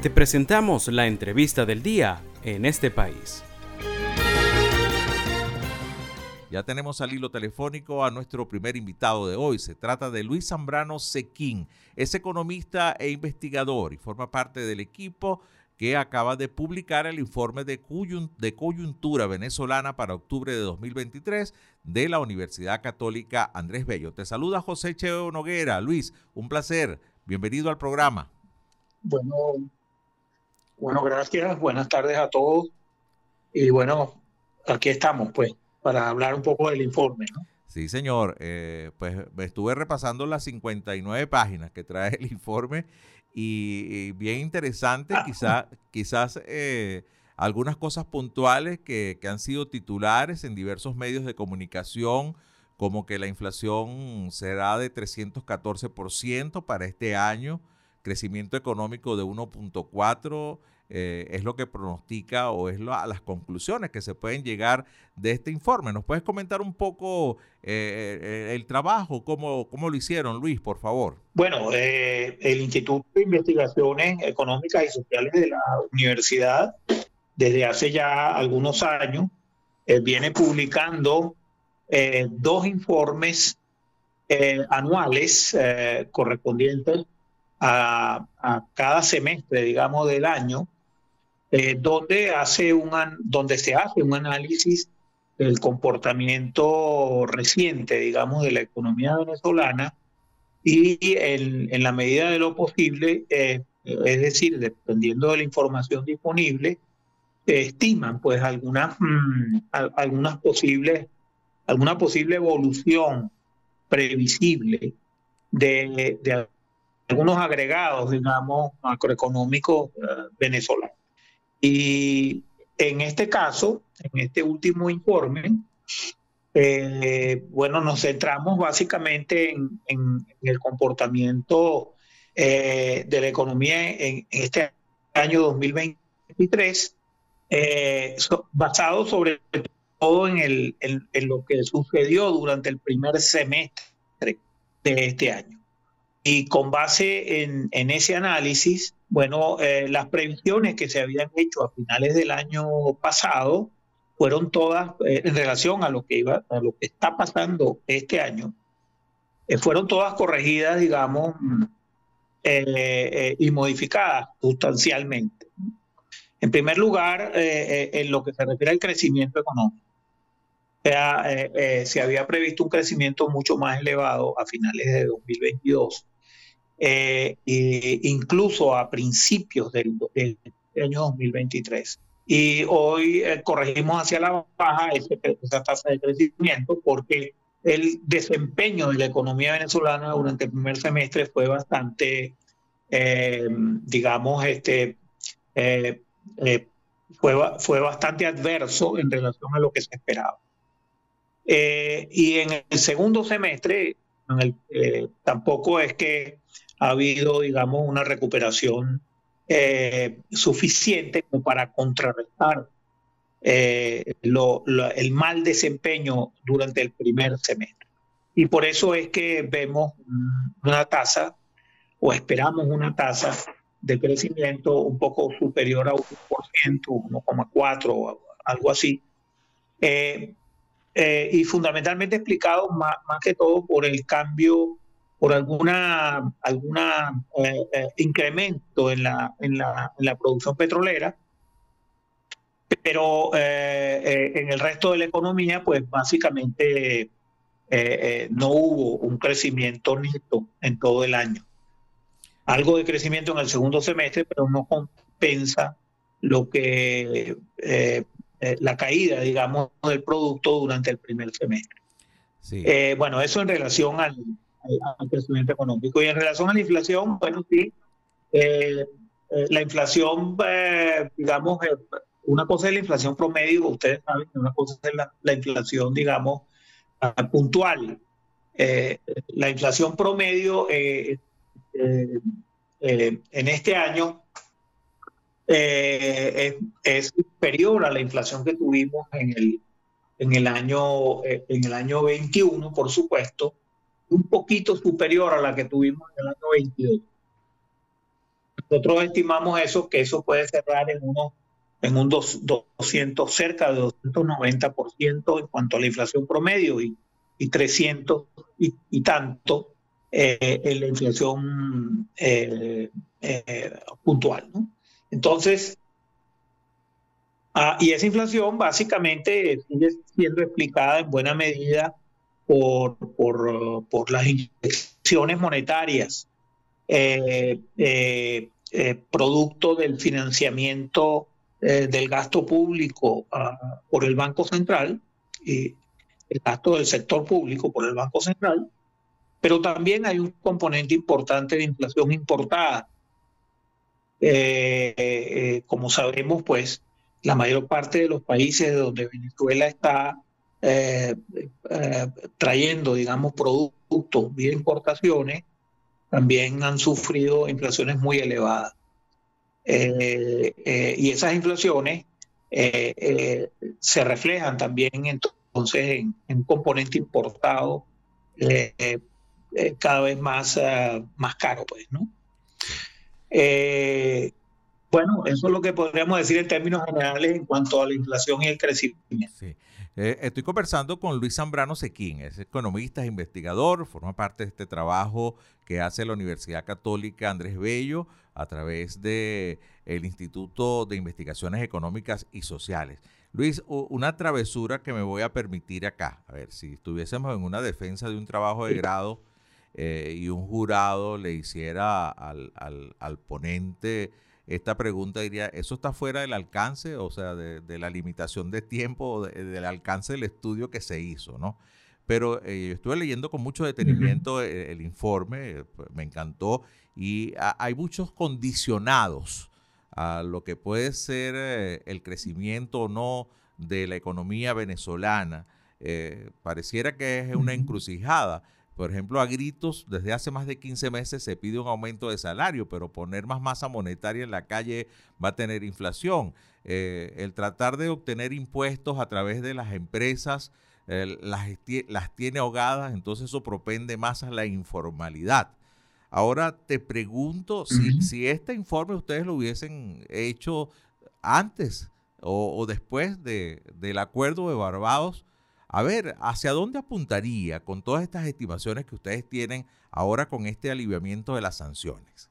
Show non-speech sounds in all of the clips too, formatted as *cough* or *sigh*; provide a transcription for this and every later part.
Te presentamos la entrevista del día en este país. Ya tenemos al hilo telefónico a nuestro primer invitado de hoy. Se trata de Luis Zambrano Sequín. Es economista e investigador y forma parte del equipo que acaba de publicar el informe de, coyuntura venezolana para octubre de 2023 de la Universidad Católica Andrés Bello. Te saluda José Cheo Noguera. Luis, un placer. Bienvenido al programa. Bueno, bueno, gracias. Buenas tardes a todos. Y bueno, aquí estamos, pues para hablar un poco del informe. ¿no? Sí, señor. Eh, pues estuve repasando las 59 páginas que trae el informe y, bien interesante, ah. quizás eh, algunas cosas puntuales que, que han sido titulares en diversos medios de comunicación, como que la inflación será de 314% para este año, crecimiento económico de 1.4%, eh, es lo que pronostica o es las conclusiones que se pueden llegar de este informe. ¿Nos puedes comentar un poco eh, eh, el trabajo, cómo, cómo lo hicieron, Luis, por favor? Bueno, el Instituto de Investigaciones Económicas y Sociales de la universidad, desde hace ya algunos años, viene publicando dos informes anuales correspondientes a, a, cada semestre, digamos, del año, eh, donde, hace un, donde se hace un análisis del comportamiento reciente, digamos, de la economía venezolana y en, la medida de lo posible, eh, es decir, dependiendo de la información disponible, estiman pues algunas, mm, algunas posibles, alguna posible evolución previsible de, de algunos agregados, digamos, macroeconómicos eh, venezolanos. Y en este caso, en este último informe, eh, bueno, nos centramos básicamente en, el comportamiento eh, de la economía en, este año 2023, eh, basado sobre todo en, el, en lo que sucedió durante el primer semestre de este año. Y con base en, ese análisis, bueno, eh, las previsiones que se habían hecho a finales del año pasado fueron todas eh, en relación a lo que iba, a lo que está pasando este año, eh, fueron todas corregidas, digamos, y modificadas sustancialmente. En primer lugar, en lo que se refiere al crecimiento económico. se había previsto un crecimiento mucho más elevado a finales de 2022 eh, incluso a principios del, año 2023. Y hoy eh, corregimos hacia la baja esa tasa de crecimiento porque el desempeño de la economía venezolana durante el primer semestre fue bastante, eh, digamos, este, fue, fue bastante adverso en relación a lo que se esperaba. y en el segundo semestre, tampoco es que ha habido, digamos, una recuperación eh, suficiente como para contrarrestar eh, el mal desempeño durante el primer semestre. Y por eso es que vemos una tasa o esperamos una tasa de crecimiento un poco superior a 1%, 1,4, algo así. Eh, y fundamentalmente explicado más, más, que todo por el cambio por alguna, alguna eh, eh, incremento en la, en, la, en la producción petrolera, pero eh, en el resto de la economía, pues básicamente no hubo un crecimiento neto en todo el año. Algo de crecimiento en el segundo semestre, pero no compensa lo que la caída, digamos, del producto durante el primer semestre. bueno, eso en relación al, al, crecimiento económico. Y en relación a la inflación, bueno, sí, eh, eh, la inflación, eh, digamos, una cosa es la inflación promedio, ustedes saben una cosa es la, inflación, digamos, ah, puntual. la inflación promedio en este año es, superior a la inflación que tuvimos en el, en el año en el año 21, por supuesto, un poquito superior a la que tuvimos en el año 22. nosotros estimamos eso, que eso puede cerrar en unos en un 200, cerca de 290% en cuanto a la inflación promedio y, y 300 y, tanto eh, en la inflación eh, eh, puntual. Entonces, ah, y esa inflación básicamente sigue siendo explicada en buena medida por, por, por las inyecciones monetarias, producto del financiamiento eh, del gasto público ah, por el Banco Central, y el gasto del sector público por el Banco Central, pero también hay un componente importante de inflación importada. Eh, eh, como sabemos, pues la mayor parte de los países donde Venezuela está trayendo, digamos, productos vía importaciones, también han sufrido inflaciones muy elevadas. Eh, eh, y esas inflaciones eh, se reflejan también entonces en, un componente importado cada vez más, más caro, pues, ¿no? bueno, eso es lo que podríamos decir en términos generales en cuanto a la inflación y el crecimiento. Sí. Estoy conversando con Luis Zambrano Sequín, es economista, es investigador, forma parte de este trabajo que hace la Universidad Católica Andrés Bello a través de el Instituto de Investigaciones Económicas y Sociales. Luis, una travesura que me voy a permitir acá. A ver, si estuviésemos en una defensa de un trabajo de grado eh, y un jurado le hiciera al, al, ponente esta pregunta, diría, ¿eso está fuera del alcance, o sea, de, la limitación de tiempo, del alcance del estudio que se hizo, ¿no? Pero eh, estuve leyendo con mucho detenimiento el, el, informe, pues, me encantó, y hay muchos condicionados a lo que puede ser eh, el crecimiento o no de la economía venezolana. Eh, pareciera que es una encrucijada. Por ejemplo, a gritos, desde hace más de 15 meses se pide un aumento de salario, pero poner más masa monetaria en la calle va a tener inflación. Eh, el tratar de obtener impuestos a través de las empresas las, las tiene ahogadas, entonces eso propende más a la informalidad. Ahora te pregunto si, este informe ustedes lo hubiesen hecho antes o, después del acuerdo de Barbados, a ver, ¿hacia dónde apuntaría con todas estas estimaciones que ustedes tienen ahora con este aliviamiento de las sanciones?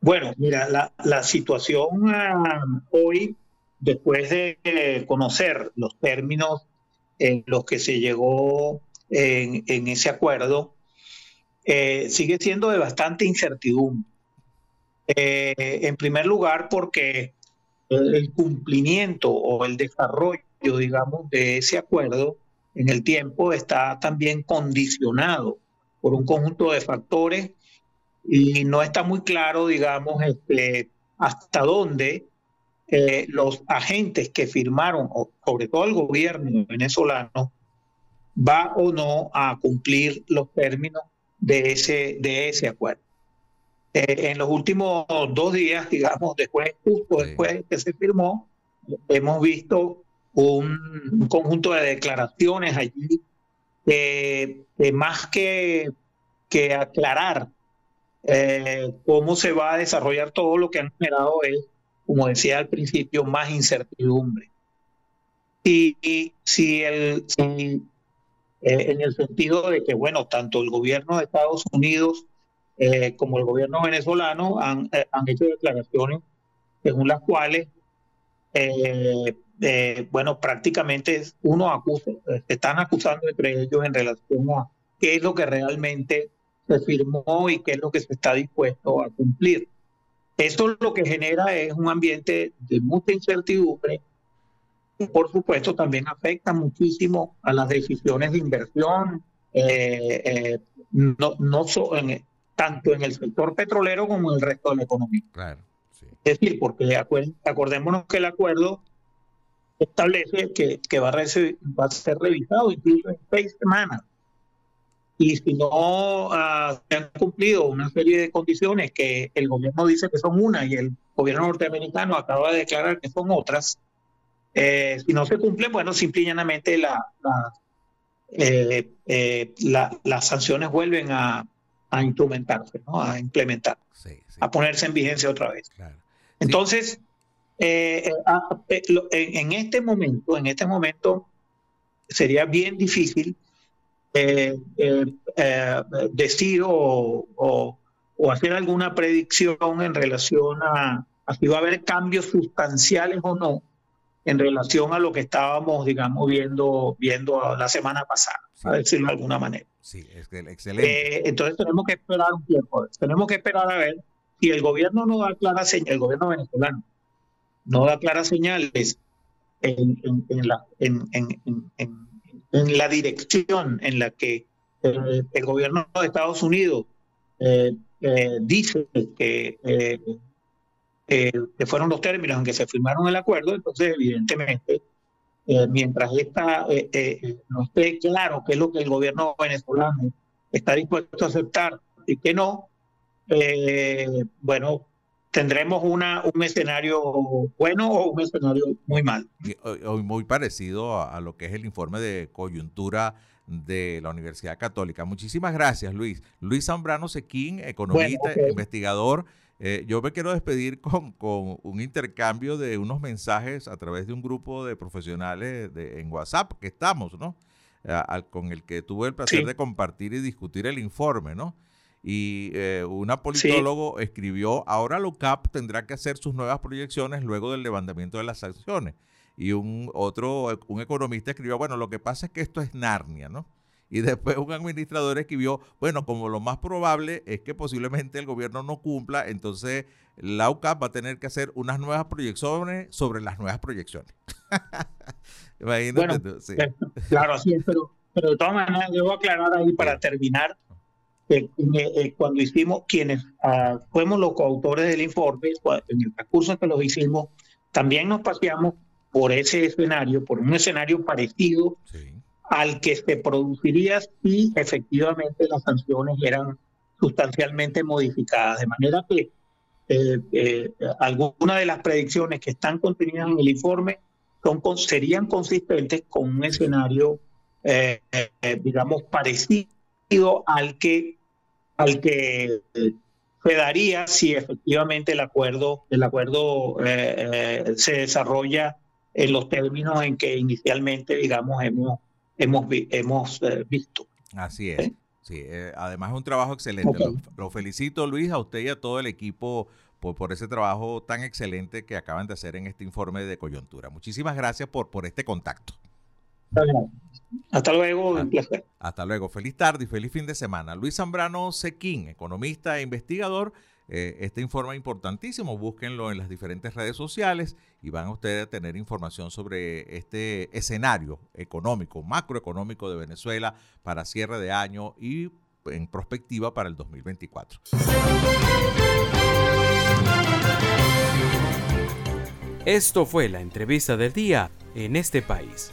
Bueno, mira, la, situación ah, hoy, después de conocer los términos en los que se llegó en ese acuerdo, eh, sigue siendo de bastante incertidumbre. Eh, en primer lugar, porque el cumplimiento o el desarrollo, digamos, de ese acuerdo en el tiempo está también condicionado por un conjunto de factores y no está muy claro, digamos, este, hasta dónde eh, los agentes que firmaron, sobre todo el gobierno venezolano, va o no a cumplir los términos de ese, de ese acuerdo. Eh, en los últimos dos días, digamos, después, justo después que se firmó, hemos visto un, conjunto de declaraciones allí que más que, que aclarar eh, cómo se va a desarrollar todo lo que han generado es, como decía al principio, más incertidumbre. Y, y si, el, si eh, en el sentido de que, bueno, tanto el gobierno de Estados Unidos eh, como el gobierno venezolano han, eh, han, hecho declaraciones según las cuales, bueno, prácticamente uno acusa, se están acusando entre ellos en relación a qué es lo que realmente se firmó y qué es lo que se está dispuesto a cumplir. Esto lo que genera es un ambiente de mucha incertidumbre por supuesto, también afecta muchísimo a las decisiones de inversión, eh, eh, no, no tanto en el sector petrolero como en el resto de la economía. Es decir, porque acordémonos que el acuerdo establece que, que va, a va, a ser revisado incluso en seis semanas. Y si no ah, se han cumplido una serie de condiciones que el gobierno dice que son una y el gobierno norteamericano acaba de declarar que son otras, eh, si no se cumple, bueno, simple y llanamente la, eh, eh, las sanciones vuelven a, a instrumentarse, ¿no? a implementar, a ponerse en vigencia otra vez. Entonces, eh, eh, ah, eh, en, este momento, en este momento sería bien difícil decir o, hacer alguna predicción en relación a, a si va a haber cambios sustanciales o no en relación a lo que estábamos, digamos, viendo, viendo la semana pasada, a decirlo de alguna manera. Sí, excelente. Eh, entonces tenemos que esperar un tiempo, tenemos que esperar a ver si el gobierno no da claras señales, el gobierno venezolano no da claras señales en, la, dirección en la que eh, el gobierno de Estados Unidos eh, dice que eh, que fueron los términos en que se firmaron el acuerdo, entonces evidentemente, eh, mientras esta, eh, no esté claro qué es lo que el gobierno venezolano está dispuesto a aceptar y qué no, bueno, tendremos una, un escenario bueno o un escenario muy mal. Muy parecido a, lo que es el informe de coyuntura de la Universidad Católica. Muchísimas gracias, Luis. Luis Zambrano Sequín, economista, investigador. Eh, yo me quiero despedir con, un intercambio de unos mensajes a través de un grupo de profesionales de, en WhatsApp que estamos, ¿no? con el que tuve el placer de compartir y discutir el informe, ¿no? Y eh, una politólogo escribió, ahora LOCAP tendrá que hacer sus nuevas proyecciones luego del levantamiento de las sanciones. Y un otro, un economista escribió, bueno, lo que pasa es que esto es Narnia, ¿no? Y después un administrador escribió, bueno, como lo más probable es que posiblemente el gobierno no cumpla, entonces la UCAP va a tener que hacer unas nuevas proyecciones sobre las nuevas proyecciones. *laughs* Imagínate sí. Claro, sí, pero, pero de todas maneras, debo aclarar ahí para terminar, que eh, cuando hicimos, quienes uh, fuimos los coautores del informe, en el recurso que los hicimos, también nos paseamos por ese escenario, por un escenario parecido sí al que se produciría si efectivamente las sanciones eran sustancialmente modificadas. De manera que eh, eh, algunas de las predicciones que están contenidas en el informe son, serían consistentes con un escenario, eh, digamos, parecido al que, al que se daría si efectivamente el acuerdo, el acuerdo se desarrolla en los términos en que inicialmente, digamos, hemos hemos, hemos eh, visto. Así es. Sí, eh, además es un trabajo excelente. Lo, felicito, Luis, a usted y a todo el equipo por, por, ese trabajo tan excelente que acaban de hacer en este informe de coyuntura. Muchísimas gracias por, por este contacto. Hasta luego, un Hasta luego. Feliz tarde y feliz fin de semana. Luis Zambrano Sequín, economista e investigador eh, este informe importantísimo, búsquenlo en las diferentes redes sociales y van a ustedes a tener información sobre este escenario económico, macroeconómico de Venezuela para cierre de año y en perspectiva para el 2024. Esto fue la entrevista del día en este país.